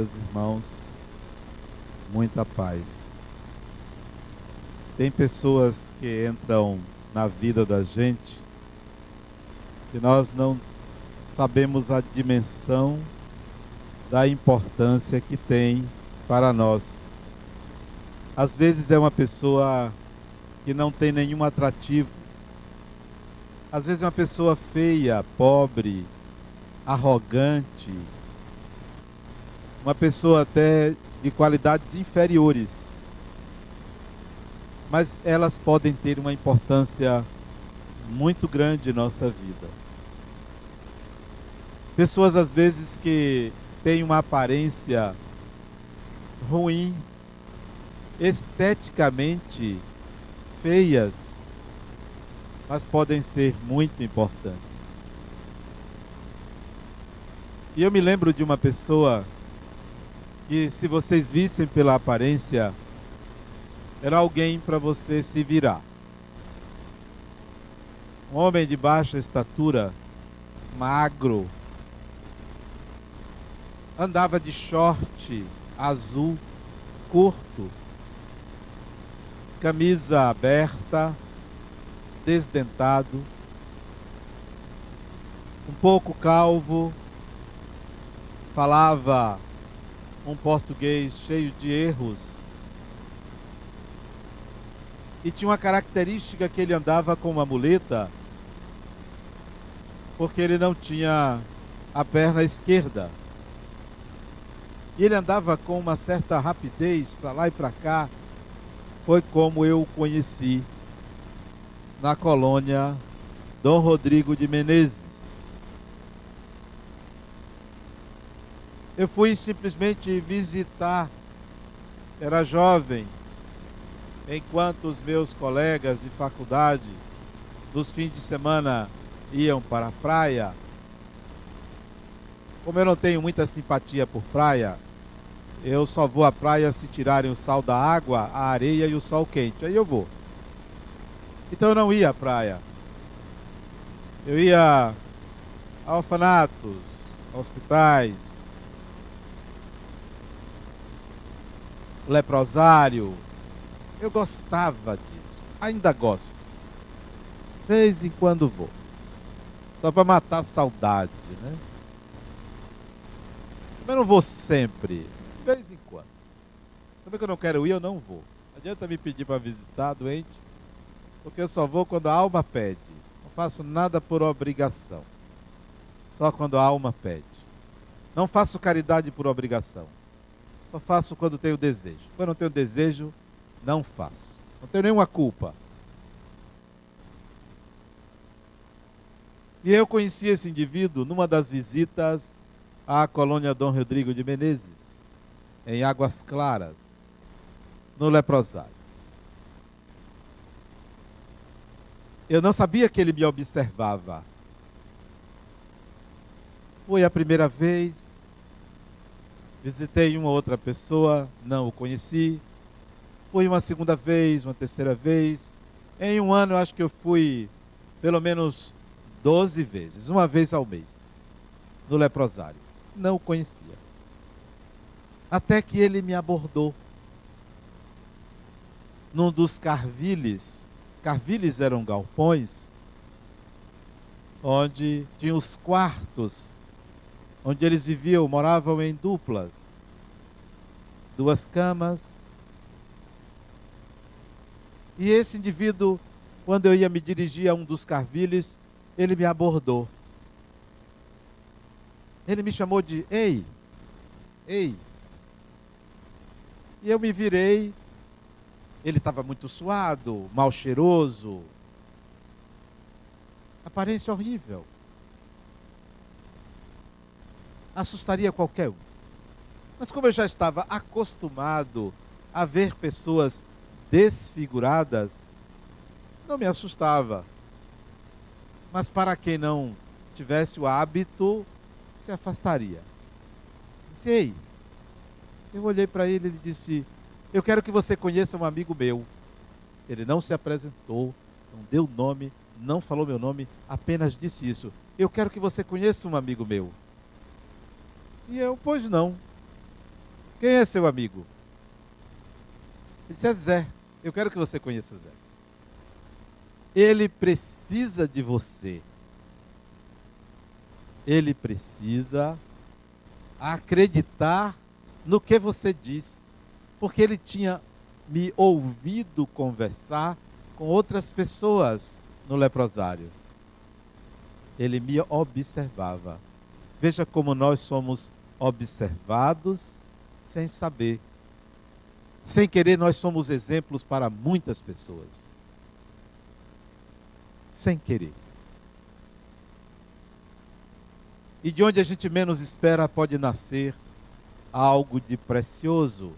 Meus irmãos, muita paz. Tem pessoas que entram na vida da gente que nós não sabemos a dimensão da importância que tem para nós. Às vezes é uma pessoa que não tem nenhum atrativo. Às vezes é uma pessoa feia, pobre, arrogante, uma pessoa até de qualidades inferiores. Mas elas podem ter uma importância muito grande em nossa vida. Pessoas às vezes que têm uma aparência ruim, esteticamente feias, mas podem ser muito importantes. E eu me lembro de uma pessoa que, se vocês vissem pela aparência, era alguém para você se virar. Um homem de baixa estatura, magro, andava de short azul curto, camisa aberta, desdentado, um pouco calvo, falava um português cheio de erros. E tinha uma característica que ele andava com uma muleta, porque ele não tinha a perna esquerda. E ele andava com uma certa rapidez para lá e para cá. Foi como eu o conheci na colônia Dom Rodrigo de Menezes. Eu fui simplesmente visitar, era jovem, enquanto os meus colegas de faculdade, nos fins de semana, iam para a praia. Como eu não tenho muita simpatia por praia, eu só vou à praia se tirarem o sal da água, a areia e o sol quente. Aí eu vou. Então eu não ia à praia. Eu ia a orfanatos, a hospitais, leprosário. Eu gostava disso. Ainda gosto. De vez em quando vou. Só para matar a saudade, né? Mas não vou sempre. De vez em quando. Também que eu não quero ir, eu não vou. Não adianta me pedir para visitar doente, porque eu só vou quando a alma pede. Não faço nada por obrigação. Só quando a alma pede. Não faço caridade por obrigação. Só faço quando tenho desejo. Quando não tenho desejo, não faço. Não tenho nenhuma culpa. E eu conheci esse indivíduo numa das visitas à colônia Dom Rodrigo de Menezes, em Águas Claras, no leprosário. Eu não sabia que ele me observava. Foi a primeira vez, Visitei uma outra pessoa, não o conheci. Fui uma segunda vez, uma terceira vez. Em um ano, eu acho que eu fui pelo menos 12 vezes, uma vez ao mês, no leprosário. Não o conhecia. Até que ele me abordou. Num dos carviles, carviles eram galpões, onde tinha os quartos onde eles viviam, moravam em duplas, duas camas. E esse indivíduo, quando eu ia me dirigir a um dos carviles, ele me abordou. Ele me chamou de ei, ei. E eu me virei. Ele estava muito suado, mal cheiroso, aparência horrível assustaria qualquer um. Mas como eu já estava acostumado a ver pessoas desfiguradas, não me assustava. Mas para quem não tivesse o hábito, se afastaria. Disse, ei, eu olhei para ele e ele disse, eu quero que você conheça um amigo meu. Ele não se apresentou, não deu nome, não falou meu nome, apenas disse isso. Eu quero que você conheça um amigo meu. E eu, pois não. Quem é seu amigo? Ele disse: É Zé. Eu quero que você conheça Zé. Ele precisa de você. Ele precisa acreditar no que você diz, porque ele tinha me ouvido conversar com outras pessoas no leprosário. Ele me observava. Veja como nós somos observados sem saber. Sem querer, nós somos exemplos para muitas pessoas. Sem querer. E de onde a gente menos espera pode nascer algo de precioso.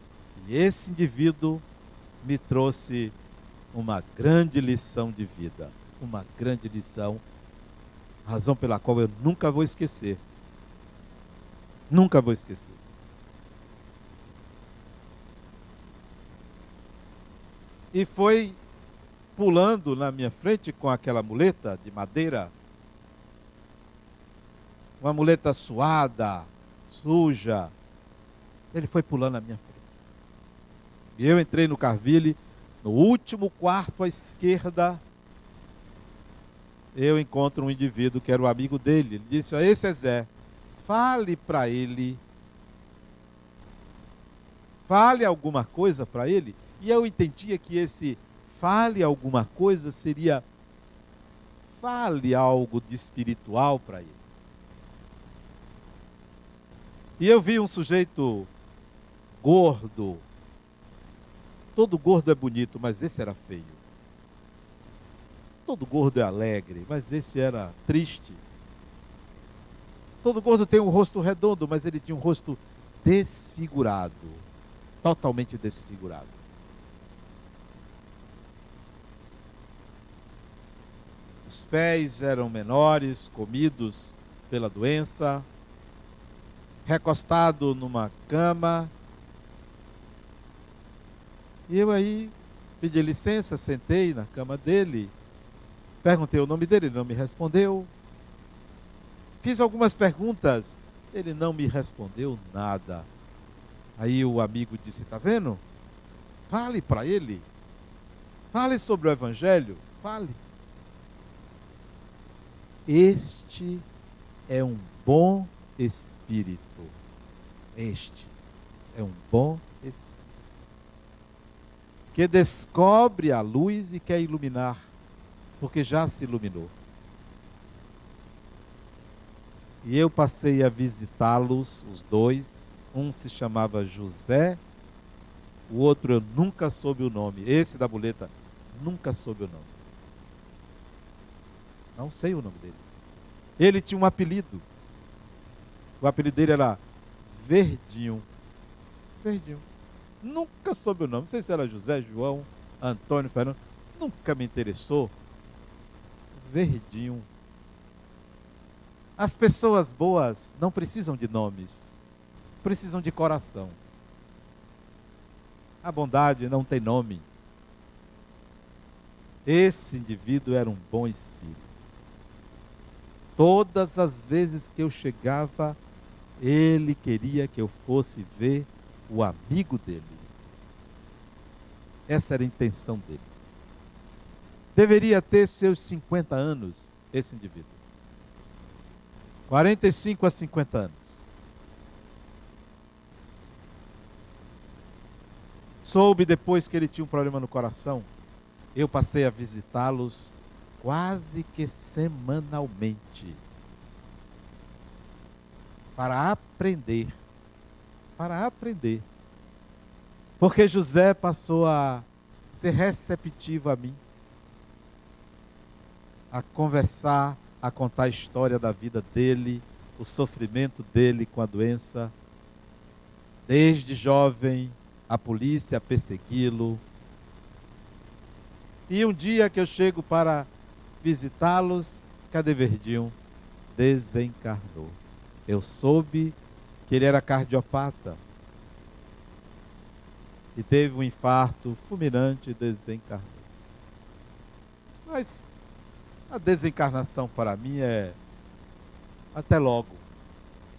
E esse indivíduo me trouxe uma grande lição de vida, uma grande lição, razão pela qual eu nunca vou esquecer. Nunca vou esquecer. E foi pulando na minha frente com aquela muleta de madeira uma muleta suada, suja. Ele foi pulando na minha frente. E eu entrei no Carville, no último quarto à esquerda, eu encontro um indivíduo que era o amigo dele. Ele disse: Esse é Zé, fale para ele. Fale alguma coisa para ele. E eu entendia que esse fale alguma coisa seria fale algo de espiritual para ele. E eu vi um sujeito gordo. Todo gordo é bonito, mas esse era feio. Todo gordo é alegre, mas esse era triste. Todo gordo tem um rosto redondo, mas ele tinha um rosto desfigurado totalmente desfigurado. Os pés eram menores, comidos pela doença recostado numa cama. E eu aí pedi licença, sentei na cama dele, perguntei o nome dele, ele não me respondeu. Fiz algumas perguntas, ele não me respondeu nada. Aí o amigo disse: Está vendo? Fale para ele. Fale sobre o Evangelho. Fale. Este é um bom espírito. Este é um bom espírito. Que descobre a luz e quer iluminar, porque já se iluminou. E eu passei a visitá-los, os dois. Um se chamava José, o outro eu nunca soube o nome. Esse da boleta, nunca soube o nome. Não sei o nome dele. Ele tinha um apelido. O apelido dele era Verdinho. Verdinho. Nunca soube o nome. Não sei se era José, João, Antônio, Fernando. Nunca me interessou. Verdinho. As pessoas boas não precisam de nomes, precisam de coração. A bondade não tem nome. Esse indivíduo era um bom espírito. Todas as vezes que eu chegava ele queria que eu fosse ver o amigo dele. Essa era a intenção dele. Deveria ter seus 50 anos, esse indivíduo. 45 a 50 anos. Soube depois que ele tinha um problema no coração. Eu passei a visitá-los quase que semanalmente para aprender. Para aprender. Porque José passou a ser receptivo a mim, a conversar, a contar a história da vida dele, o sofrimento dele com a doença. Desde jovem, a polícia persegui-lo. E um dia que eu chego para visitá-los, cadê Verdinho? Desencarnou eu soube que ele era cardiopata e teve um infarto fulminante e desencarnou. Mas a desencarnação para mim é até logo.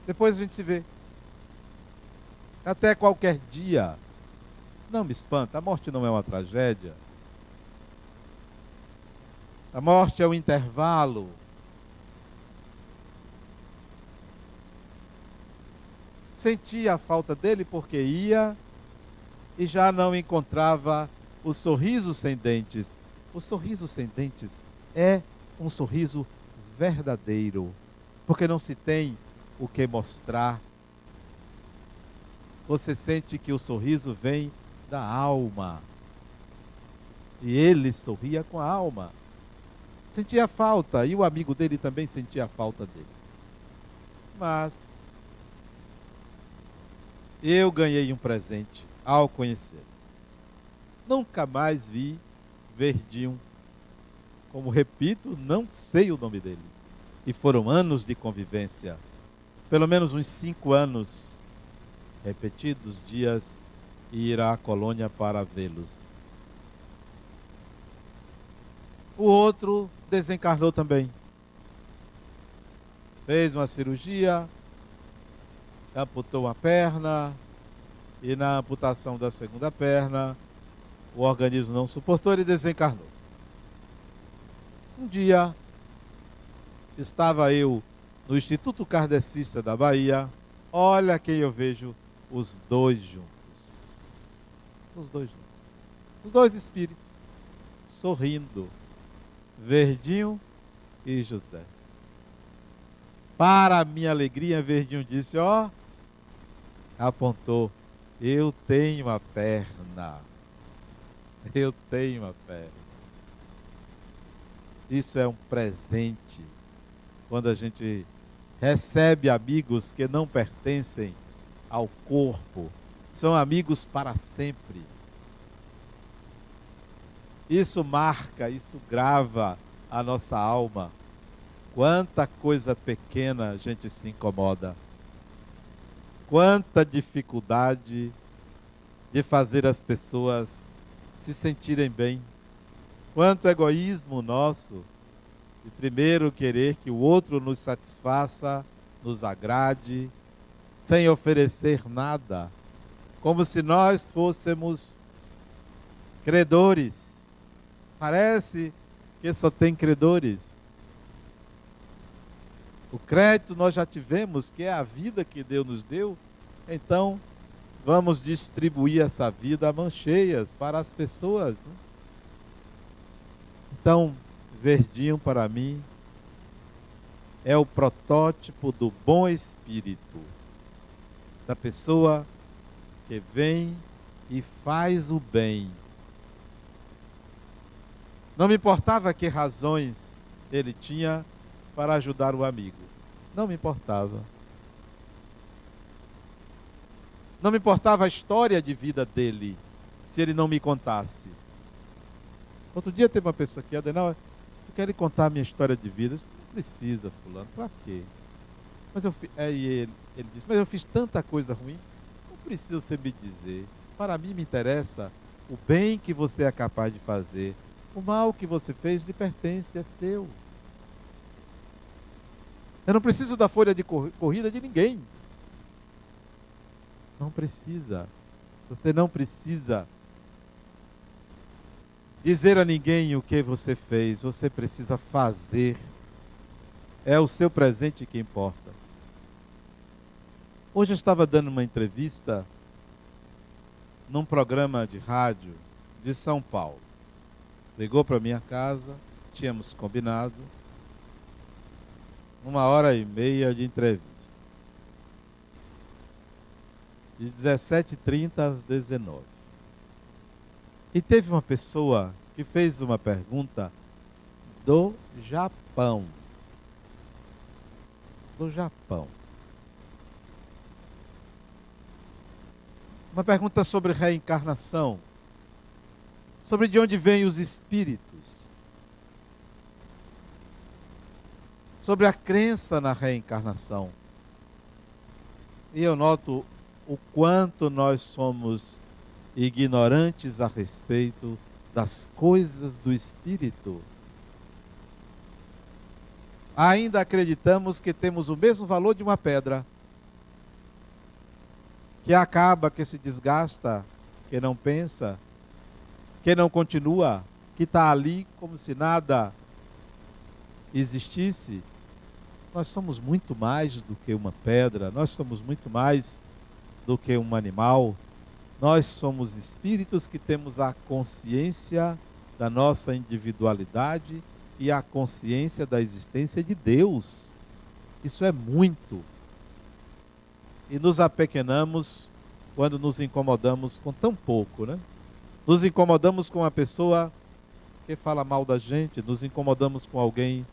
Depois a gente se vê. até qualquer dia. Não me espanta, a morte não é uma tragédia. A morte é um intervalo. Sentia a falta dele porque ia e já não encontrava o sorriso sem dentes. O sorriso sem dentes é um sorriso verdadeiro, porque não se tem o que mostrar. Você sente que o sorriso vem da alma. E ele sorria com a alma. Sentia falta, e o amigo dele também sentia falta dele. Mas eu ganhei um presente ao conhecer. Nunca mais vi Verdinho. Como repito, não sei o nome dele. E foram anos de convivência. Pelo menos uns cinco anos repetidos dias e ir à colônia para vê-los. O outro desencarnou também. Fez uma cirurgia, amputou uma perna, e na amputação da segunda perna, o organismo não suportou e desencarnou. Um dia, estava eu no Instituto Kardecista da Bahia, olha quem eu vejo, os dois juntos. Os dois juntos. Os dois espíritos, sorrindo, Verdinho e José. Para minha alegria, Verdinho disse: Ó, apontou, eu tenho a perna. Eu tenho a perna. Isso é um presente. Quando a gente recebe amigos que não pertencem ao corpo, são amigos para sempre. Isso marca, isso grava a nossa alma. Quanta coisa pequena a gente se incomoda. Quanta dificuldade de fazer as pessoas se sentirem bem. Quanto egoísmo nosso de primeiro querer que o outro nos satisfaça, nos agrade, sem oferecer nada, como se nós fôssemos credores. Parece que só tem credores. O crédito nós já tivemos, que é a vida que Deus nos deu, então vamos distribuir essa vida a mancheias para as pessoas. Né? Então, Verdinho para mim é o protótipo do bom espírito, da pessoa que vem e faz o bem. Não me importava que razões ele tinha para ajudar o amigo. Não me importava. Não me importava a história de vida dele, se ele não me contasse. Outro dia teve uma pessoa aqui, Adenal, eu quero lhe contar a minha história de vida. Disse, não precisa, fulano, para quê? Mas eu, é, ele, ele disse, mas eu fiz tanta coisa ruim, não precisa você me dizer. Para mim me interessa o bem que você é capaz de fazer. O mal que você fez lhe pertence, é seu. Eu não preciso da folha de corrida de ninguém. Não precisa. Você não precisa dizer a ninguém o que você fez, você precisa fazer. É o seu presente que importa. Hoje eu estava dando uma entrevista num programa de rádio de São Paulo. Ligou para minha casa, tínhamos combinado uma hora e meia de entrevista. De 17h30 às 19 e teve uma pessoa que fez uma pergunta do Japão. Do Japão. Uma pergunta sobre reencarnação. Sobre de onde vêm os espíritos. Sobre a crença na reencarnação. E eu noto o quanto nós somos ignorantes a respeito das coisas do Espírito. Ainda acreditamos que temos o mesmo valor de uma pedra. que acaba, que se desgasta, que não pensa, que não continua, que está ali como se nada existisse. Nós somos muito mais do que uma pedra, nós somos muito mais do que um animal. Nós somos espíritos que temos a consciência da nossa individualidade e a consciência da existência de Deus. Isso é muito. E nos apequenamos quando nos incomodamos com tão pouco, né? Nos incomodamos com uma pessoa que fala mal da gente, nos incomodamos com alguém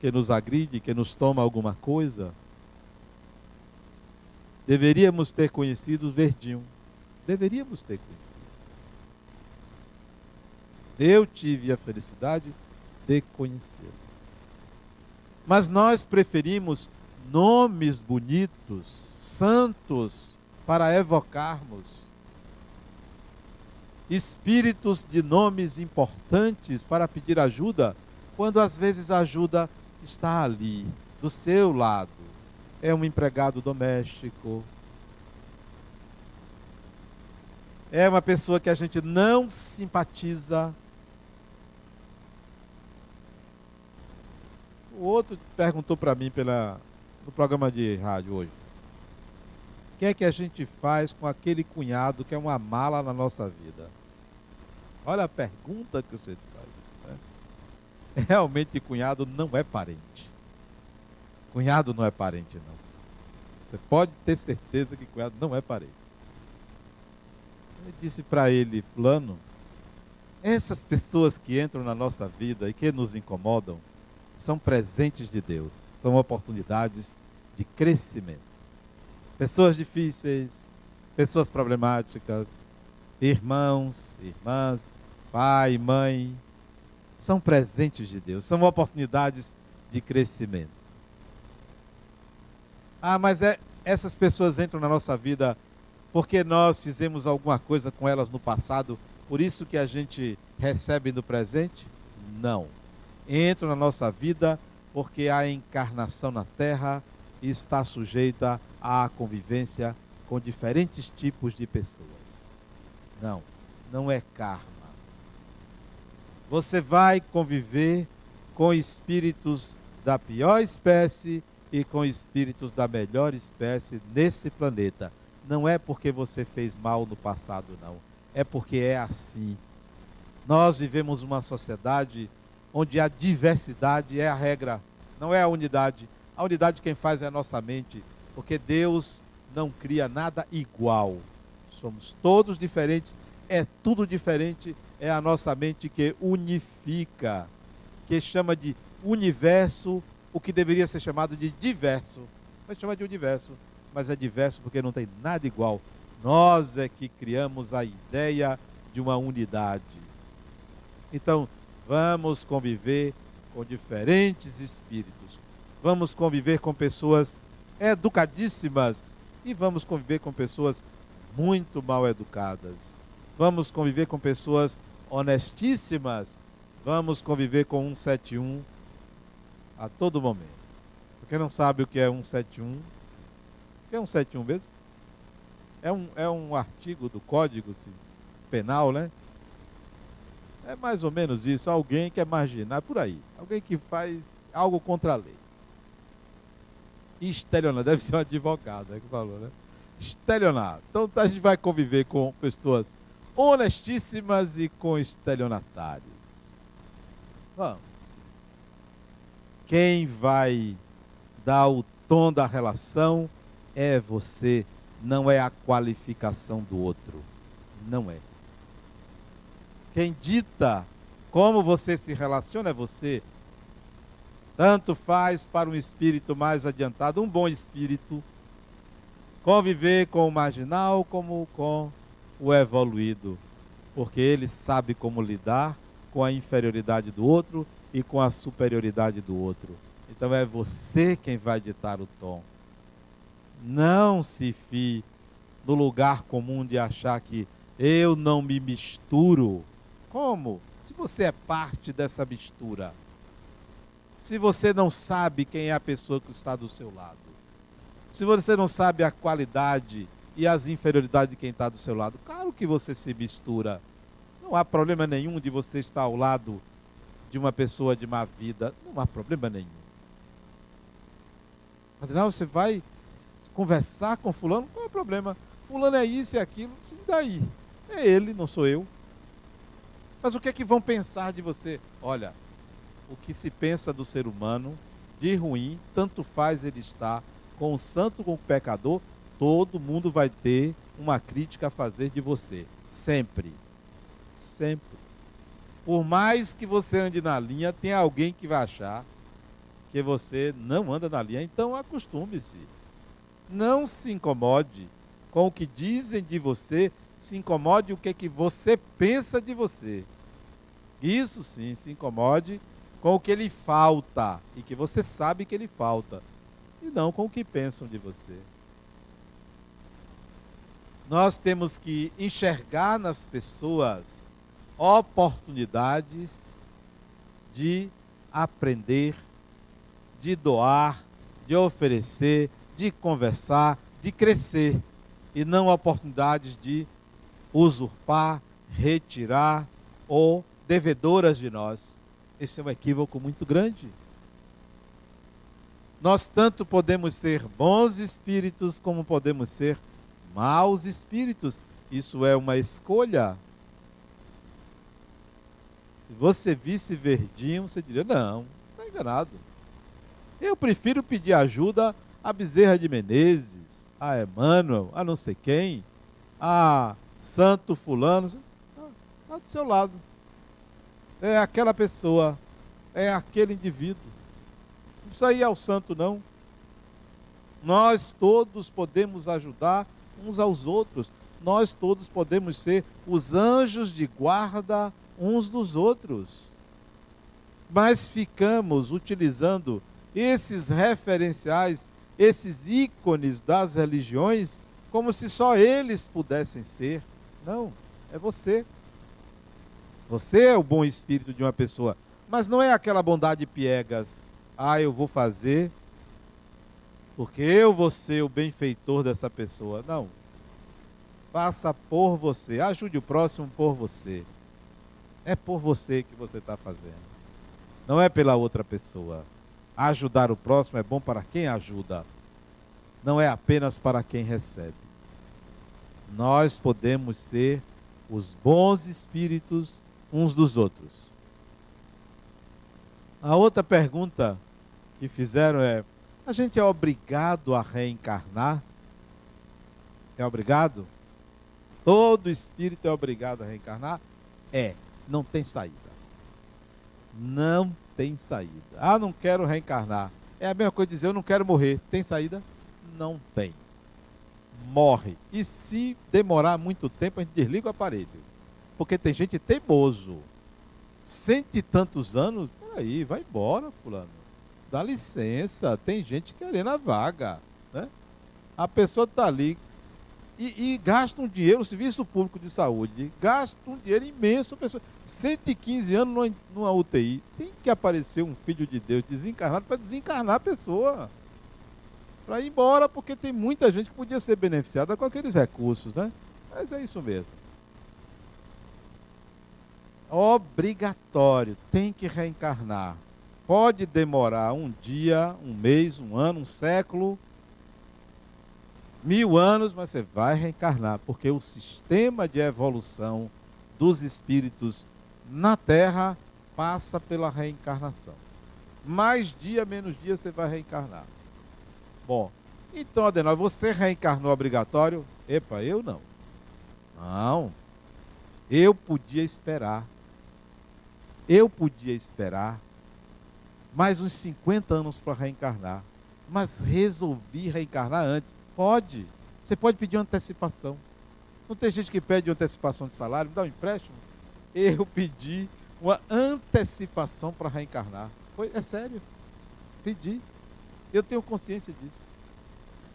que nos agride, que nos toma alguma coisa. Deveríamos ter conhecido o Verdinho. Deveríamos ter conhecido. Eu tive a felicidade de conhecê-lo. Mas nós preferimos nomes bonitos, santos, para evocarmos. Espíritos de nomes importantes para pedir ajuda, quando às vezes a ajuda está ali, do seu lado. É um empregado doméstico. É uma pessoa que a gente não simpatiza. O outro perguntou para mim pela, no programa de rádio hoje. O que é que a gente faz com aquele cunhado que é uma mala na nossa vida? Olha a pergunta que você realmente cunhado não é parente. Cunhado não é parente, não. Você pode ter certeza que cunhado não é parente. Eu disse para ele, fulano, essas pessoas que entram na nossa vida e que nos incomodam são presentes de Deus, são oportunidades de crescimento. Pessoas difíceis, pessoas problemáticas, irmãos, irmãs, pai, mãe, são presentes de Deus, são oportunidades de crescimento. Ah, mas é, essas pessoas entram na nossa vida porque nós fizemos alguma coisa com elas no passado, por isso que a gente recebe no presente? Não. Entram na nossa vida porque a encarnação na Terra está sujeita à convivência com diferentes tipos de pessoas. Não, não é karma você vai conviver com espíritos da pior espécie e com espíritos da melhor espécie nesse planeta. Não é porque você fez mal no passado, não. É porque é assim. Nós vivemos uma sociedade onde a diversidade é a regra, não é a unidade. A unidade quem faz é a nossa mente, porque Deus não cria nada igual. Somos todos diferentes, é tudo diferente é a nossa mente que unifica, que chama de universo o que deveria ser chamado de diverso. Mas chama de universo, mas é diverso porque não tem nada igual. Nós é que criamos a ideia de uma unidade. Então, vamos conviver com diferentes espíritos. Vamos conviver com pessoas educadíssimas e vamos conviver com pessoas muito mal educadas. Vamos conviver com pessoas honestíssimas, vamos conviver com 171 a todo momento. Porque não sabe o que é 171? É 171 mesmo? É um, é um artigo do Código Penal, né? É mais ou menos isso. Alguém que é marginal, por aí. Alguém que faz algo contra a lei. Estelionato, deve ser um advogado, é que falou, né? Estelionato. Então a gente vai conviver com pessoas honestíssimas e com estelionatários. Vamos. Quem vai dar o tom da relação é você, não é a qualificação do outro. Não é. Quem dita como você se relaciona é você. Tanto faz para um espírito mais adiantado, um bom espírito, conviver com o marginal como com o evoluído, porque ele sabe como lidar com a inferioridade do outro e com a superioridade do outro. Então é você quem vai ditar o tom. Não se fie no lugar comum de achar que eu não me misturo. Como? Se você é parte dessa mistura. Se você não sabe quem é a pessoa que está do seu lado. Se você não sabe a qualidade e as inferioridades de quem está do seu lado. Claro que você se mistura. Não há problema nenhum de você estar ao lado de uma pessoa de má vida. Não há problema nenhum. Afinal, você vai conversar com fulano, qual é o problema? Fulano é isso e aquilo, e daí? É ele, não sou eu. Mas o que é que vão pensar de você? Olha, o que se pensa do ser humano de ruim, tanto faz ele estar com o santo com o pecador, todo mundo vai ter uma crítica a fazer de você. Sempre. Sempre. Por mais que você ande na linha, tem alguém que vai achar que você não anda na linha. Então acostume-se. Não se incomode com o que dizem de você, se incomode o que, é que você pensa de você. Isso sim, se incomode com o que lhe falta e que você sabe que lhe falta, e não com o que pensam de você. Nós temos que enxergar nas pessoas oportunidades de aprender, de doar, de oferecer, de conversar, de crescer, e não oportunidades de usurpar, retirar ou devedoras de nós. Esse é um equívoco muito grande. Nós tanto podemos ser bons espíritos como podemos ser maus espíritos. Isso é uma escolha. Se você visse verdinho, você diria: não, você está enganado. Eu prefiro pedir ajuda a Bezerra de Menezes, a Emmanuel, a não sei quem, a Santo Fulano. Está do seu lado é aquela pessoa, é aquele indivíduo. Não precisa ir ao santo, não. Nós todos podemos ajudar uns aos outros. Nós todos podemos ser os anjos de guarda uns dos outros. Mas ficamos utilizando esses referenciais, esses ícones das religiões, como se só eles pudessem ser. Não, é você. Você é o bom espírito de uma pessoa. Mas não é aquela bondade piegas. Ah, eu vou fazer porque eu vou ser o benfeitor dessa pessoa. Não. Faça por você. Ajude o próximo por você. É por você que você está fazendo. Não é pela outra pessoa. Ajudar o próximo é bom para quem ajuda. Não é apenas para quem recebe. Nós podemos ser os bons espíritos uns dos outros. A outra pergunta que fizeram é: a gente é obrigado a reencarnar? É obrigado? Todo espírito é obrigado a reencarnar? É, não tem saída. Não tem saída. Ah, não quero reencarnar. É a mesma coisa dizer eu não quero morrer. Tem saída? Não tem. Morre. E se demorar muito tempo, a gente desliga o aparelho. Porque tem gente teimoso. Cento e tantos anos, aí, vai embora, fulano. Dá licença, tem gente querendo a vaga. Né? A pessoa está ali e, e, gasta um dinheiro, o Serviço Público de Saúde, gasta um dinheiro imenso. Pessoa, 115 anos numa, numa UTI. Tem que aparecer um filho de Deus desencarnado para desencarnar a pessoa. Para ir embora, porque tem muita gente que podia ser beneficiada com aqueles recursos, né? Mas é isso mesmo obrigatório, tem que reencarnar. Pode demorar um dia, um mês, um ano, um século, mil anos, mas você vai reencarnar, porque o sistema de evolução dos espíritos na Terra passa pela reencarnação. Mais dia, menos dia, você vai reencarnar. Bom, então, Adenor, você reencarnou obrigatório? Epa, eu não. Não. Eu podia esperar eu podia esperar mais uns 50 anos para reencarnar, mas resolvi reencarnar antes. Pode. Você pode pedir uma antecipação. Não tem gente que pede uma antecipação de salário, me dá um empréstimo? Eu pedi uma antecipação para reencarnar. Foi, é sério. Pedi. Eu tenho consciência disso.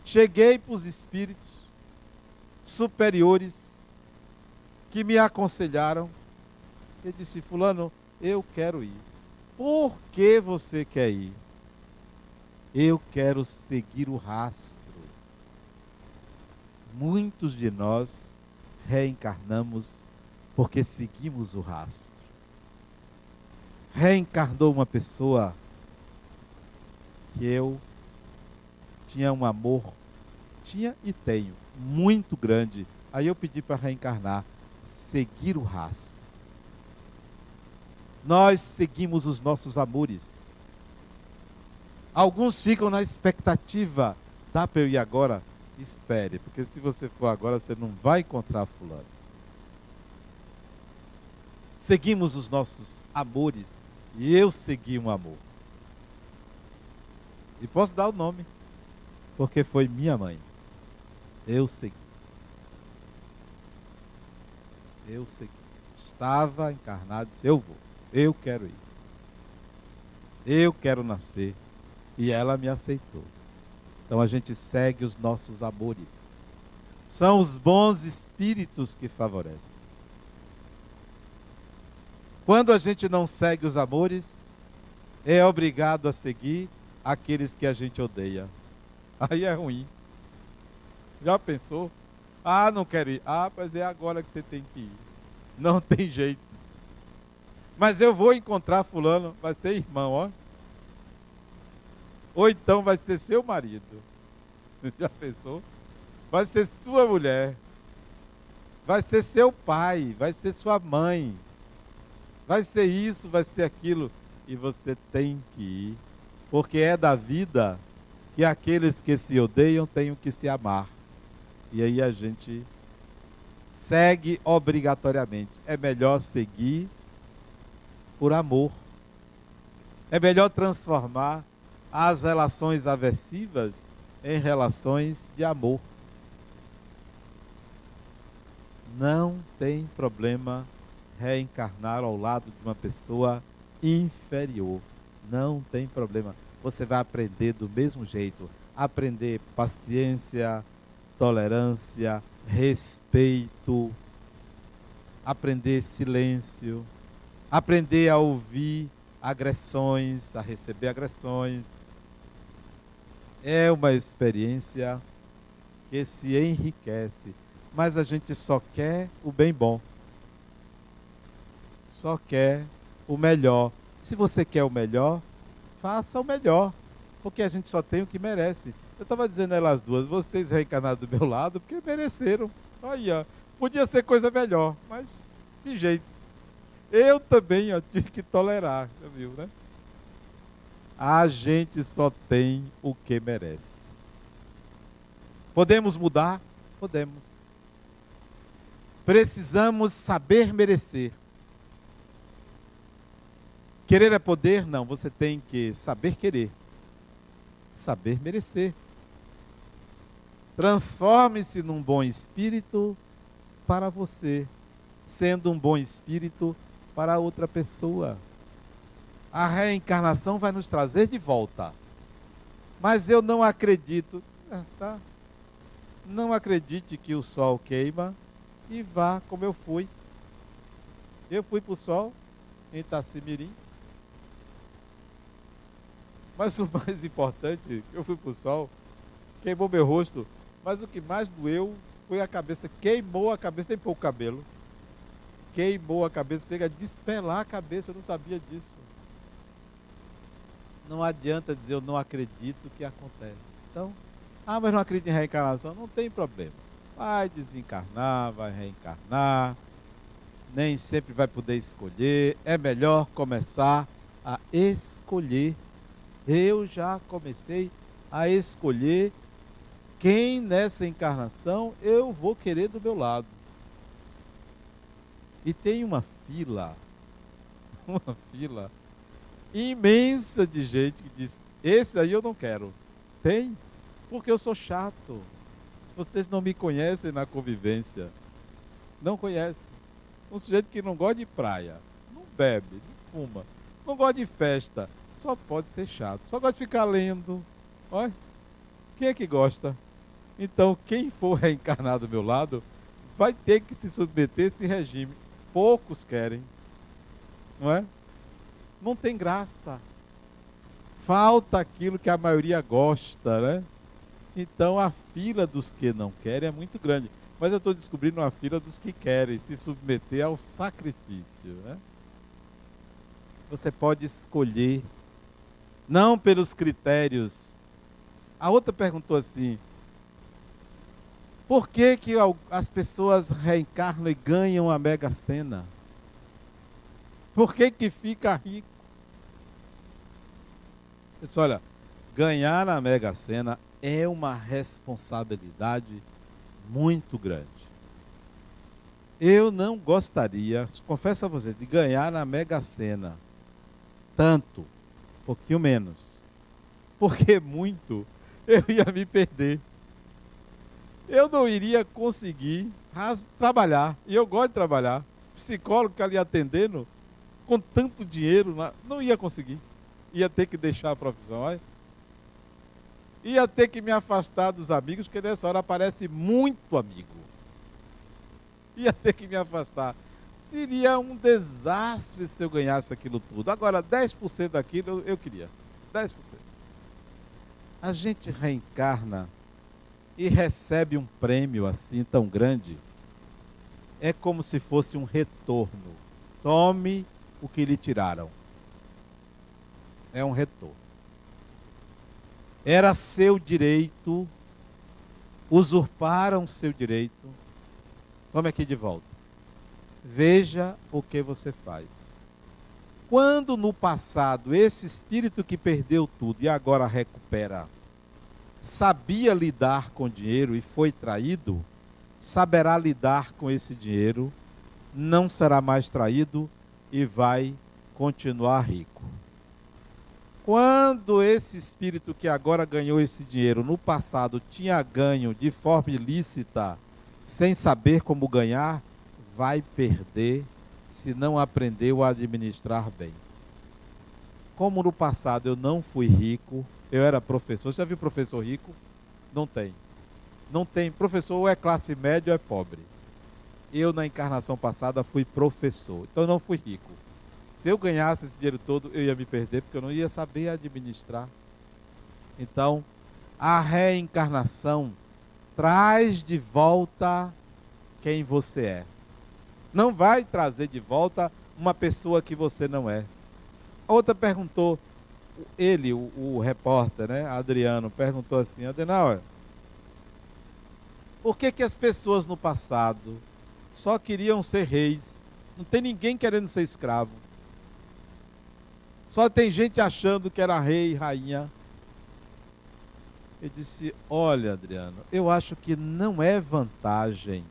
Cheguei para os espíritos superiores que me aconselharam. Eu disse, fulano, eu quero ir. Por que você quer ir? Eu quero seguir o rastro muitos de nós reencarnamos porque seguimos o rastro. Reencarnou uma pessoa que eu tinha um amor, tinha e tenho, muito grande. Aí eu pedi para reencarnar, seguir o rastro. Nós seguimos os nossos amores. Alguns ficam na expectativa, dá para eu ir agora? Espere, porque se você for agora, você não vai encontrar fulano. Seguimos os nossos amores e eu segui um amor. E posso dar o nome, porque foi minha mãe. Eu segui. Eu segui. Estava encarnado, disse, eu vou. Eu quero ir. Eu quero nascer. E ela me aceitou. Então a gente segue os nossos amores. São os bons espíritos que favorecem. Quando a gente não segue os amores, é obrigado a seguir aqueles que a gente odeia. Aí é ruim. Já pensou? Ah, não quero ir. Ah, mas é agora que você tem que ir. Não tem jeito. Mas eu vou encontrar fulano, vai ser irmão, ó. Ou então vai ser seu marido. Já pensou? Vai ser sua mulher. Vai ser seu pai, vai ser sua mãe. Vai ser isso, vai ser aquilo e você tem que ir, porque é da vida que aqueles que se odeiam tenham que se amar. E aí a gente segue obrigatoriamente. É melhor seguir por amor. É melhor transformar as relações aversivas em relações de amor. Não tem problema reencarnar ao lado de uma pessoa inferior. Não tem problema. Você vai aprender do mesmo jeito. Aprender paciência, tolerância, respeito, aprender silêncio, aprender a ouvir agressões, a receber agressões. É uma experiência que se enriquece, mas a gente só quer o bem bom. Só quer o melhor. Se você quer o melhor, faça o melhor, porque a gente só tem o que merece. Eu estava dizendo a elas duas, vocês reencarnaram do meu lado porque mereceram. Aí, ó, podia ser coisa melhor, mas que jeito. Eu também ó, tive que tolerar, viu, né? A gente só tem o que merece. Podemos mudar? Podemos. Precisamos saber merecer. Querer é poder? Não, você tem que saber querer. Saber merecer. Transforme-se num bom espírito para você, sendo um bom espírito para outra pessoa. A reencarnação vai nos trazer de volta. Mas eu não acredito, é, tá? Não acredite que o sol queima e vá como eu fui. Eu fui para o sol em Itacimirim. Mas o mais importante, eu fui para o sol, queimou meu rosto, mas o que mais doeu foi a cabeça. Queimou a cabeça, tem pouco cabelo. Queimou a cabeça, chega a despelar a cabeça, eu não sabia disso. Não adianta dizer eu não acredito que acontece. Então, ah, mas não acredito em reencarnação, não tem problema. Vai desencarnar, vai reencarnar, nem sempre vai poder escolher. É melhor começar a escolher. Eu já comecei a escolher quem nessa encarnação eu vou querer do meu lado. E tem uma fila, uma fila imensa de gente que diz: esse aí eu não quero. Tem, porque eu sou chato. Vocês não me conhecem na convivência. Não conhecem. Um sujeito que não gosta de praia, não bebe, não fuma, não gosta de festa, só pode ser chato. Só gosta de ficar lendo. Olha, quem é que gosta? Então, quem for reencarnar do meu lado vai ter que se submeter a esse regime. Poucos querem, não é? Não tem graça. Falta aquilo que a maioria gosta, né? Então a fila dos que não querem é muito grande. Mas eu estou descobrindo a fila dos que querem se submeter ao sacrifício. Né? Você pode escolher, não pelos critérios. A outra perguntou assim: por que, que as pessoas reencarnam e ganham a mega sena? Por que, que fica rico? Pessoal, olha, ganhar a mega sena é uma responsabilidade muito grande. Eu não gostaria, confesso a vocês, de ganhar na Mega Sena tanto, um pouquinho menos. Porque muito eu ia me perder. Eu não iria conseguir trabalhar. E eu gosto de trabalhar. Psicólogo que ali atendendo, com tanto dinheiro, não ia conseguir. Ia ter que deixar a profissão. Olha ia ter que me afastar dos amigos, porque nessa hora aparece muito amigo. Ia ter que me afastar. Seria um desastre se eu ganhasse aquilo tudo. Agora, 10% daquilo eu, queria. 10%. A gente reencarna e recebe um prêmio assim tão grande. É como se fosse um retorno. Tome o que lhe tiraram. É um retorno. Era seu direito, usurparam seu direito. Tome aqui de volta. Veja o que você faz. Quando no passado esse espírito que perdeu tudo e agora recupera, sabia lidar com dinheiro e foi traído, saberá lidar com esse dinheiro, não será mais traído e vai continuar rico. Quando esse espírito que agora ganhou esse dinheiro no passado tinha ganho de forma ilícita, sem saber como ganhar, vai perder se não aprendeu a administrar bens. Como no passado eu não fui rico, eu era professor. Você já viu professor rico? Não tem. Não tem. Professor ou é classe média ou é pobre. Eu, na encarnação passada, fui professor. Então não fui rico. Se eu ganhasse esse dinheiro todo, eu ia me perder, porque eu não ia saber administrar. Então, a reencarnação traz de volta quem você é. Não vai trazer de volta uma pessoa que você não é. Outra perguntou, ele, o, o repórter, né, Adriano, perguntou assim, Adenauer, por que, que as pessoas no passado só queriam ser reis? Não tem ninguém querendo ser escravo. Só tem gente achando que era rei e rainha. Eu disse: Olha, Adriano, eu acho que não é vantagem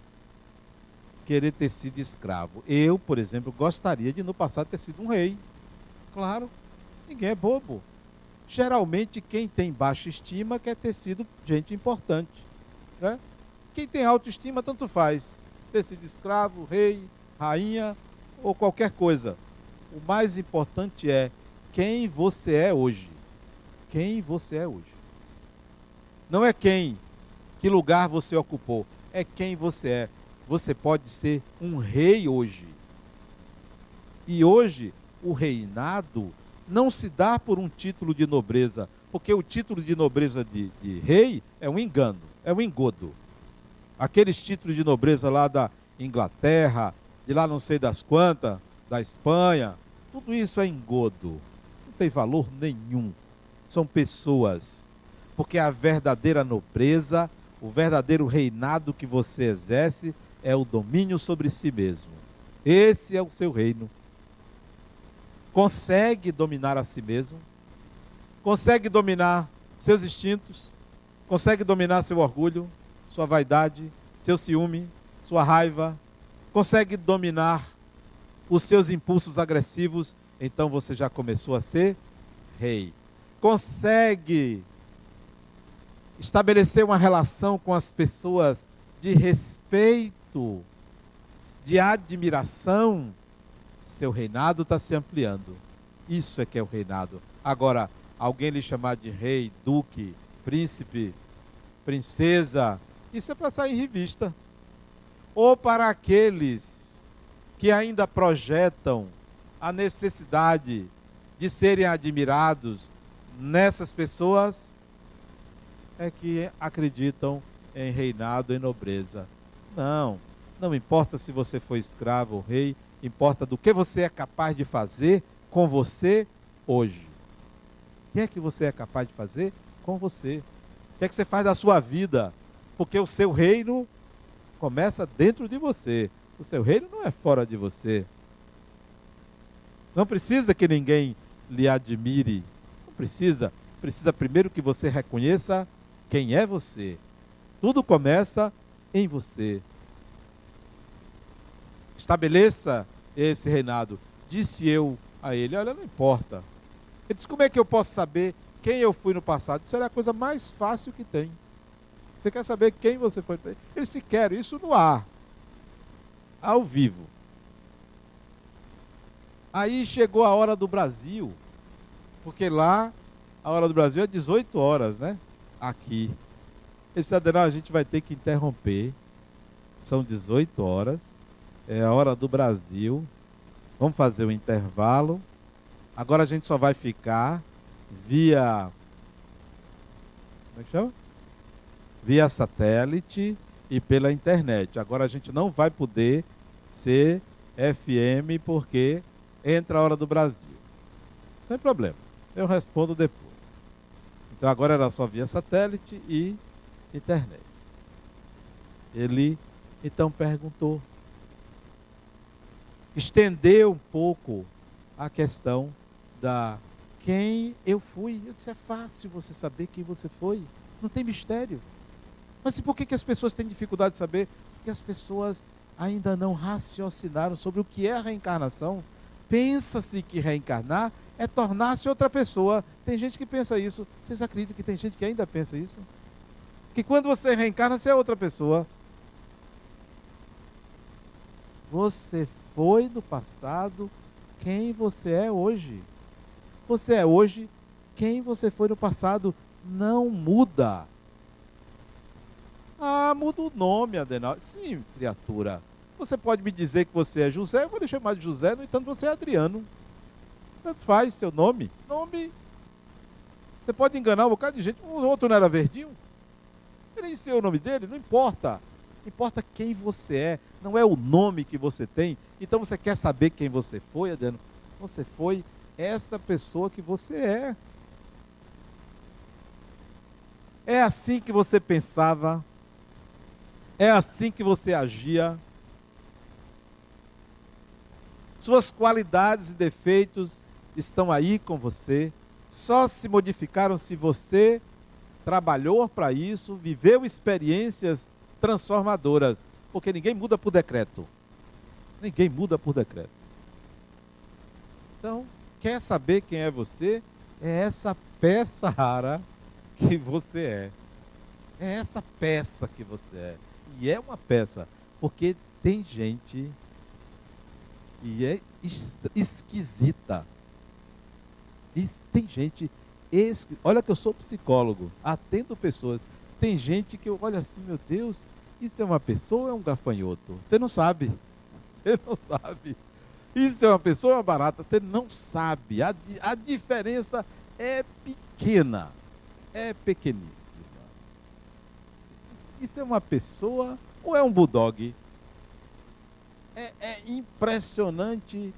querer ter sido escravo. Eu, por exemplo, gostaria de no passado ter sido um rei. Claro, ninguém é bobo. Geralmente, quem tem baixa estima quer ter sido gente importante. Né? Quem tem autoestima, tanto faz. Ter sido escravo, rei, rainha ou qualquer coisa. O mais importante é quem você é hoje. Quem você é hoje. Não é quem, que lugar você ocupou, é quem você é. Você pode ser um rei hoje. E hoje, o reinado não se dá por um título de nobreza, porque o título de nobreza de, de rei é um engano, é um engodo. Aqueles títulos de nobreza lá da Inglaterra, de lá não sei das quantas, da Espanha, tudo isso é engodo tem valor nenhum. São pessoas. Porque a verdadeira nobreza, o verdadeiro reinado que você exerce é o domínio sobre si mesmo. Esse é o seu reino. Consegue dominar a si mesmo? Consegue dominar seus instintos? Consegue dominar seu orgulho, sua vaidade, seu ciúme, sua raiva? Consegue dominar os seus impulsos agressivos então você já começou a ser rei. Consegue estabelecer uma relação com as pessoas de respeito, de admiração, seu reinado está se ampliando. Isso é que é o reinado. Agora, alguém lhe chamar de rei, duque, príncipe, princesa, isso é para sair em revista. Ou para aqueles que ainda projetam a necessidade de serem admirados nessas pessoas é que acreditam em reinado e nobreza. Não, não importa se você foi escravo ou rei, importa do que você é capaz de fazer com você hoje. O que é que você é capaz de fazer com você? O que é que você faz da sua vida? Porque o seu reino começa dentro de você. O seu reino não é fora de você. Não precisa que ninguém lhe admire. Não precisa. Precisa primeiro que você reconheça quem é você. Tudo começa em você. Estabeleça esse reinado. Disse eu a ele: Olha, não importa. Ele disse: Como é que eu posso saber quem eu fui no passado? Isso era a coisa mais fácil que tem. Você quer saber quem você foi? Ele se quer isso no ar, ao vivo. Aí chegou a hora do Brasil, porque lá a hora do Brasil é 18 horas, né? Aqui. Ele Adenal, a gente vai ter que interromper. São 18 horas. É a hora do Brasil. Vamos fazer o um intervalo. Agora a gente só vai ficar via. Como é que chama? Via satélite e pela internet. Agora a gente não vai poder ser FM porque entra a hora do Brasil. Sem problema. Eu respondo depois. Então agora era só via satélite e internet. Ele então perguntou, estendeu um pouco a questão da quem eu fui. Eu disse, é fácil você saber quem você foi. Não tem mistério. Mas por que, que as pessoas têm dificuldade de saber? Porque as pessoas ainda não raciocinaram sobre o que é a reencarnação. Pensa-se que reencarnar é tornar-se outra pessoa. Tem gente que pensa isso. Vocês acreditam que tem gente que ainda pensa isso? Que quando você reencarna, você é outra pessoa. Você foi no passado quem você é hoje. Você é hoje quem você foi no passado. Não muda. Ah, muda o nome, Adenal. Sim, criatura. Você pode me dizer que você é José, eu vou lhe chamar de José, no entanto você é Adriano. Tanto faz seu nome. Nome. Você pode enganar um bocado de gente. O outro não era verdinho? Nem sei o nome dele, não importa. Importa quem você é, não é o nome que você tem. Então você quer saber quem você foi, Adriano? Você foi essa pessoa que você é. É assim que você pensava, é assim que você agia. Suas qualidades e defeitos estão aí com você, só se modificaram se você trabalhou para isso, viveu experiências transformadoras, porque ninguém muda por decreto. Ninguém muda por decreto. Então, quer saber quem é você? É essa peça rara que você é. É essa peça que você é. E é uma peça, porque tem gente que é esquisita. E tem gente. Olha que eu sou psicólogo, atendo pessoas. Tem gente que eu olho assim, meu Deus, isso é uma pessoa ou é um gafanhoto? Você não sabe. Você não sabe. Isso é uma pessoa ou é uma barata? Você não sabe. A, a diferença é pequena. É pequeníssima. Isso é uma pessoa ou é um bulldog? É, é impressionante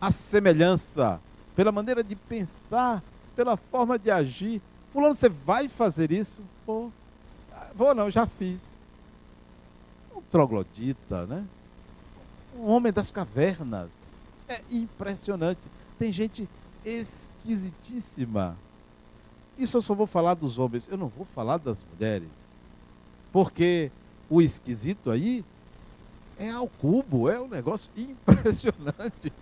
a semelhança, pela maneira de pensar, pela forma de agir. Fulano, você vai fazer isso? Pô, vou não, já fiz. Um troglodita, né? Um homem das cavernas. É impressionante. Tem gente esquisitíssima. Isso eu só vou falar dos homens, eu não vou falar das mulheres. Porque o esquisito aí é ao cubo, é um negócio impressionante.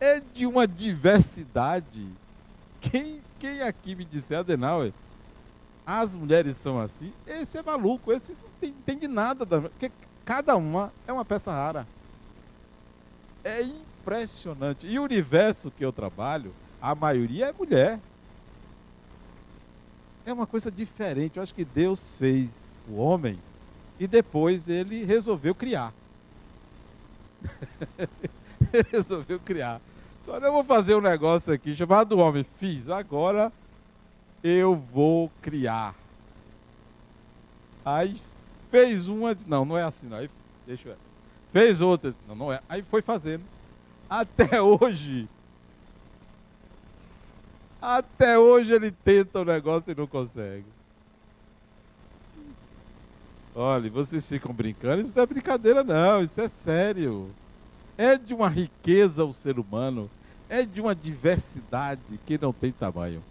É de uma diversidade. Quem, quem aqui me disser, Adenauer, as mulheres são assim, esse é maluco, esse não tem, entende nada. Da, porque cada uma é uma peça rara. É impressionante. E o universo que eu trabalho, a maioria é mulher é uma coisa diferente. Eu acho que Deus fez o homem e depois ele resolveu criar. resolveu criar. Olha, eu vou fazer um negócio aqui chamado homem. Fiz. Agora eu vou criar. Aí fez uma, disse, não, não é assim, não. Aí, deixa eu Fez outra, disse, não, não é. Aí foi fazendo. Até hoje. Até hoje ele tenta o negócio e não consegue. Olha, vocês ficam brincando, isso não é brincadeira, não, isso é sério. É de uma riqueza o ser humano, é de uma diversidade que não tem tamanho.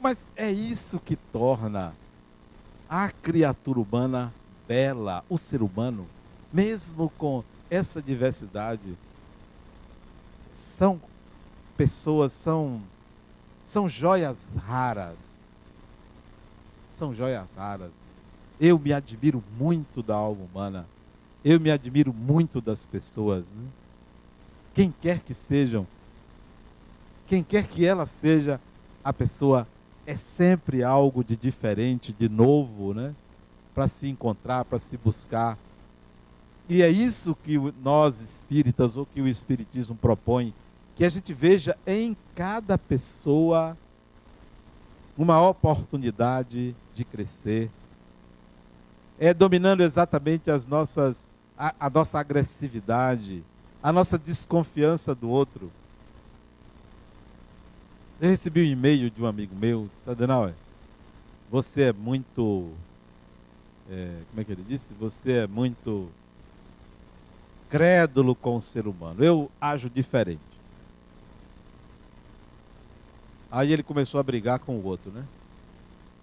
Mas é isso que torna a criatura humana bela, o ser humano, mesmo com essa diversidade. São pessoas, são, são joias raras. São joias raras. Eu me admiro muito da alma humana. Eu me admiro muito das pessoas. Né? Quem quer que sejam, quem quer que ela seja, a pessoa é sempre algo de diferente, de novo, né? Para se encontrar, para se buscar. E é isso que nós espíritas, ou que o Espiritismo propõe, que a gente veja em cada pessoa uma oportunidade de crescer. É dominando exatamente as nossas, a, a nossa agressividade, a nossa desconfiança do outro. Eu recebi um e-mail de um amigo meu, disse, Adenauer, você é muito. É, como é que ele disse? Você é muito crédulo com o ser humano. Eu ajo diferente. Aí ele começou a brigar com o outro, né?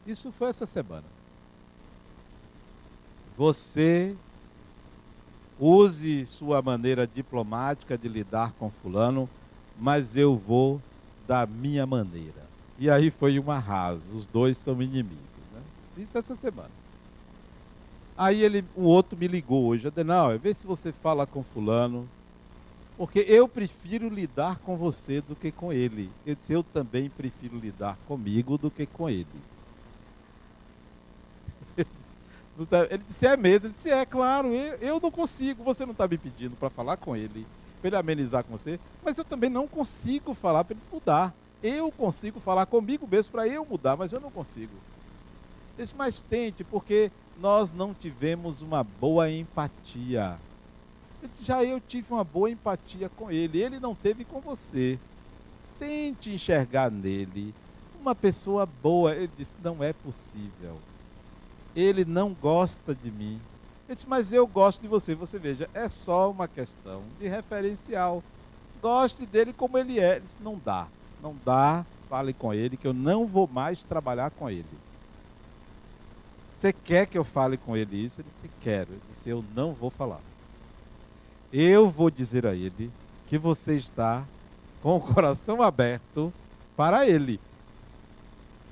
Isso foi essa semana. Você use sua maneira diplomática de lidar com fulano, mas eu vou da minha maneira. E aí foi um arraso, os dois são inimigos. Né? Isso essa semana. Aí ele, o outro me ligou hoje, Adenal, vê se você fala com fulano, porque eu prefiro lidar com você do que com ele. Eu disse, eu também prefiro lidar comigo do que com ele. Ele disse, é mesmo? Eu disse, é, claro, eu, eu não consigo, você não está me pedindo para falar com ele para ele amenizar com você, mas eu também não consigo falar para ele mudar. Eu consigo falar comigo mesmo para eu mudar, mas eu não consigo. Esse mais tente, porque nós não tivemos uma boa empatia. Eu disse, já eu tive uma boa empatia com ele, ele não teve com você. Tente enxergar nele uma pessoa boa. Ele disse, não é possível. Ele não gosta de mim ele disse, mas eu gosto de você. Você veja, é só uma questão de referencial. Goste dele como ele é. Ele disse, não dá. Não dá. Fale com ele que eu não vou mais trabalhar com ele. Você quer que eu fale com ele isso? Ele disse, quero. Eu disse, eu não vou falar. Eu vou dizer a ele que você está com o coração aberto para ele.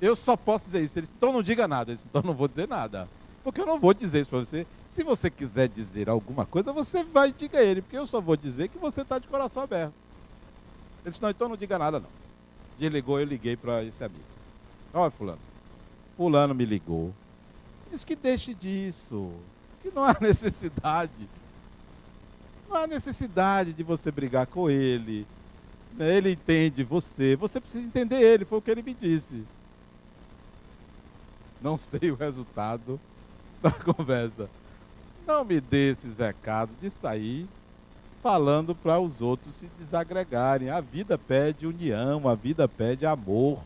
Eu só posso dizer isso. Ele disse, então não diga nada. Eu disse, então não vou dizer nada. Porque eu não vou dizer isso para você. Se você quiser dizer alguma coisa, você vai e diga a ele, porque eu só vou dizer que você está de coração aberto. Ele disse, não, então não diga nada não. Desligou, eu liguei para esse amigo. Olha, fulano. Fulano me ligou. Diz que deixe disso. Que não há necessidade. Não há necessidade de você brigar com ele. Ele entende você. Você precisa entender ele. Foi o que ele me disse. Não sei o resultado da conversa. Não me dê esses recados de sair falando para os outros se desagregarem. A vida pede união, a vida pede amor,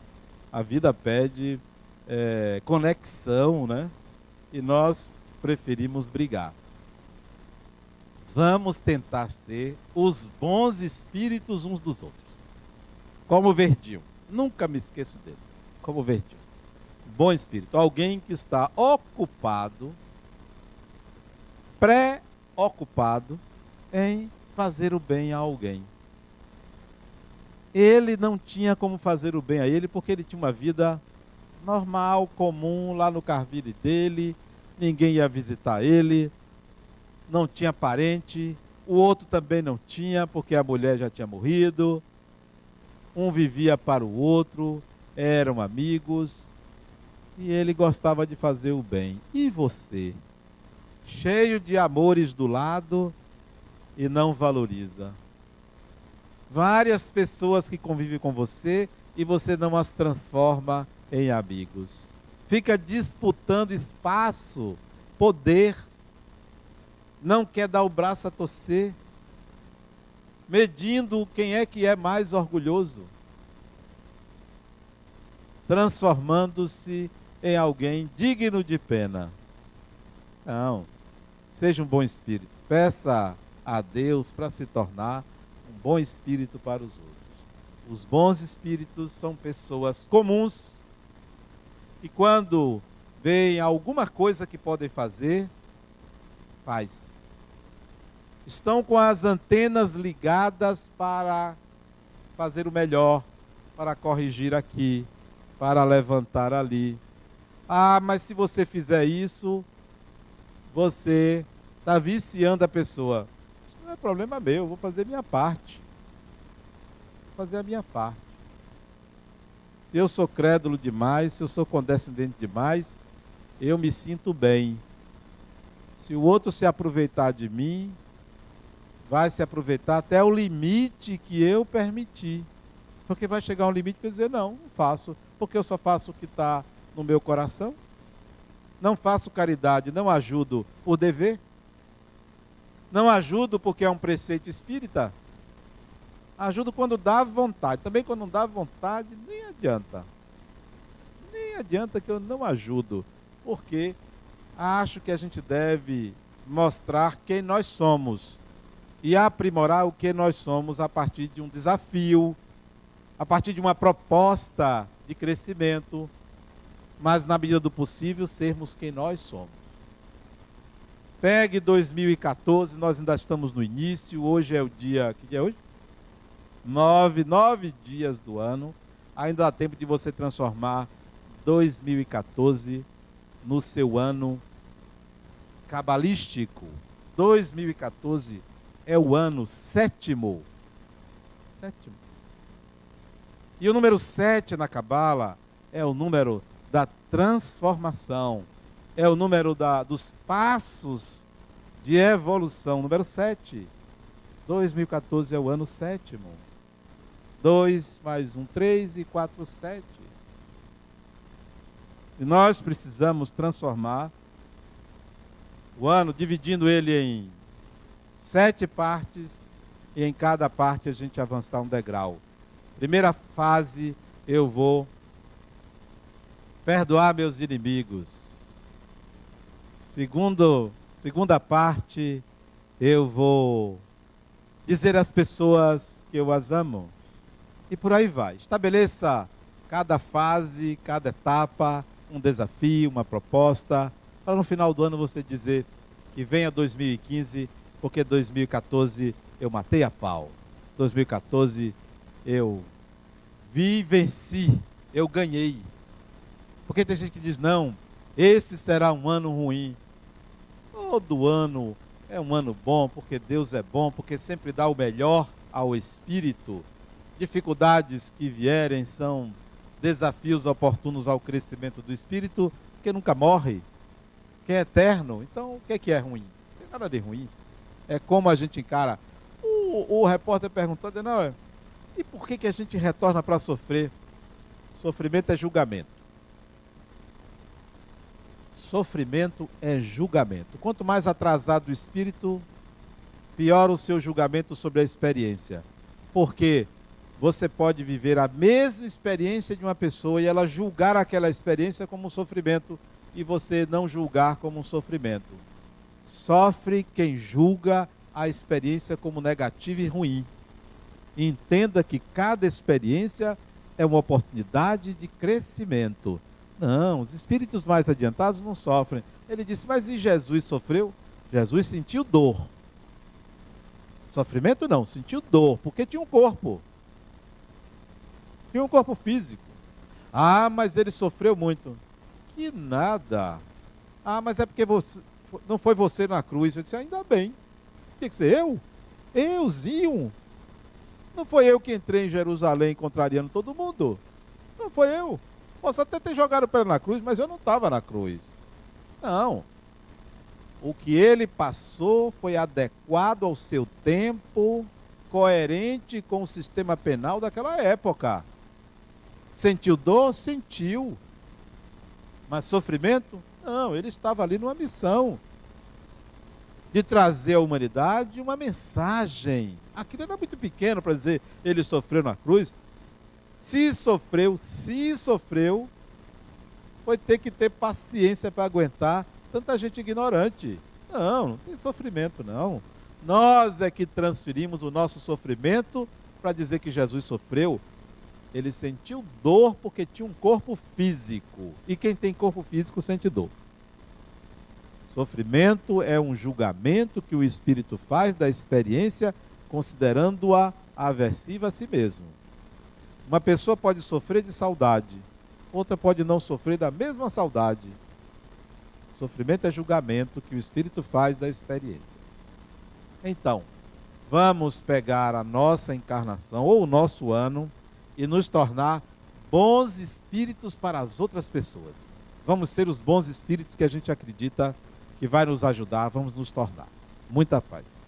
a vida pede é, conexão, né? E nós preferimos brigar. Vamos tentar ser os bons espíritos uns dos outros. Como Verdinho. Nunca me esqueço dele. Como Verdinho bom espírito, alguém que está ocupado, pré-ocupado em fazer o bem a alguém. Ele não tinha como fazer o bem a ele porque ele tinha uma vida normal, comum, lá no carvile dele, ninguém ia visitar ele, não tinha parente, o outro também não tinha porque a mulher já tinha morrido, um vivia para o outro, eram amigos, e ele gostava de fazer o bem. E você? Cheio de amores do lado e não valoriza. Várias pessoas que convivem com você e você não as transforma em amigos. Fica disputando espaço, poder. Não quer dar o braço a torcer. Medindo quem é que é mais orgulhoso. Transformando-se em alguém digno de pena. Não. Seja um bom espírito. Peça a Deus para se tornar um bom espírito para os outros. Os bons espíritos são pessoas comuns e quando veem alguma coisa que podem fazer, faz. Estão com as antenas ligadas para fazer o melhor, para corrigir aqui, para levantar ali. Ah, mas se você fizer isso, você está viciando a pessoa. Isso não é problema meu, vou fazer minha parte. Vou fazer a minha parte. Se eu sou crédulo demais, se eu sou condescendente demais, eu me sinto bem. Se o outro se aproveitar de mim, vai se aproveitar até o limite que eu permitir. Porque vai chegar um limite eu dizer, não, não faço, porque eu só faço o que está no meu coração não faço caridade, não ajudo por dever, não ajudo porque é um preceito espírita, ajudo quando dá vontade. Também quando não dá vontade, nem adianta. Nem adianta que eu não ajudo, porque acho que a gente deve mostrar quem nós somos e aprimorar o que nós somos a partir de um desafio, a partir de uma proposta de crescimento, mas na medida do possível sermos quem nós somos. Pegue 2014, nós ainda estamos no início, hoje é o dia, que dia é hoje? Nove, nove dias do ano, ainda dá tempo de você transformar 2014 no seu ano cabalístico. 2014 é o ano sétimo. Sétimo. E o número sete na Cabala é o número da transformação. É o número da, dos passos de evolução. Número 7. 2014 é o ano sétimo. 2 mais 1, 3 e 4, 7. E nós precisamos transformar o ano, dividindo ele em sete partes, e em cada parte a gente avançar um degrau. Primeira fase, eu vou perdoar meus inimigos. Segundo, segunda parte, eu vou dizer às pessoas que eu as amo. E por aí vai. Estabeleça cada fase, cada etapa, um desafio, uma proposta, para no final do ano você dizer que venha 2015, porque 2014 eu matei a pau. 2014 eu vi, venci, eu ganhei. Porque tem gente que diz: não, esse será um ano ruim. Todo ano é um ano bom, porque Deus é bom, porque sempre dá o melhor ao espírito. Dificuldades que vierem são desafios oportunos ao crescimento do espírito, que nunca morre, que é eterno. Então, o que é que é ruim? Não tem nada de ruim. É como a gente encara. O, o repórter perguntou: não, e por que, que a gente retorna para sofrer? Sofrimento é julgamento. Sofrimento é julgamento. Quanto mais atrasado o espírito, pior o seu julgamento sobre a experiência. Porque você pode viver a mesma experiência de uma pessoa e ela julgar aquela experiência como um sofrimento e você não julgar como um sofrimento. Sofre quem julga a experiência como negativa e ruim. Entenda que cada experiência é uma oportunidade de crescimento não, os espíritos mais adiantados não sofrem. Ele disse, mas e Jesus sofreu? Jesus sentiu dor. Sofrimento não, sentiu dor, porque tinha um corpo. Tinha um corpo físico. Ah, mas ele sofreu muito. Que nada. Ah, mas é porque você, não foi você na cruz. Eu disse, ainda bem. Tinha que ser eu? Euzinho. Não foi eu que entrei em Jerusalém contrariando todo mundo. Não foi eu. Posso até ter jogado o pé na cruz, mas eu não estava na cruz. Não. O que ele passou foi adequado ao seu tempo, coerente com o sistema penal daquela época. Sentiu dor? Sentiu. Mas sofrimento? Não, ele estava ali numa missão de trazer à humanidade uma mensagem. Aquilo era muito pequeno para dizer ele sofreu na cruz. Se sofreu, se sofreu, foi ter que ter paciência para aguentar tanta gente ignorante. Não, não tem sofrimento, não. Nós é que transferimos o nosso sofrimento para dizer que Jesus sofreu. Ele sentiu dor porque tinha um corpo físico. E quem tem corpo físico sente dor. Sofrimento é um julgamento que o espírito faz da experiência, considerando-a aversiva a si mesmo. Uma pessoa pode sofrer de saudade, outra pode não sofrer da mesma saudade. Sofrimento é julgamento que o espírito faz da experiência. Então, vamos pegar a nossa encarnação ou o nosso ano e nos tornar bons espíritos para as outras pessoas. Vamos ser os bons espíritos que a gente acredita que vai nos ajudar, vamos nos tornar. Muita paz.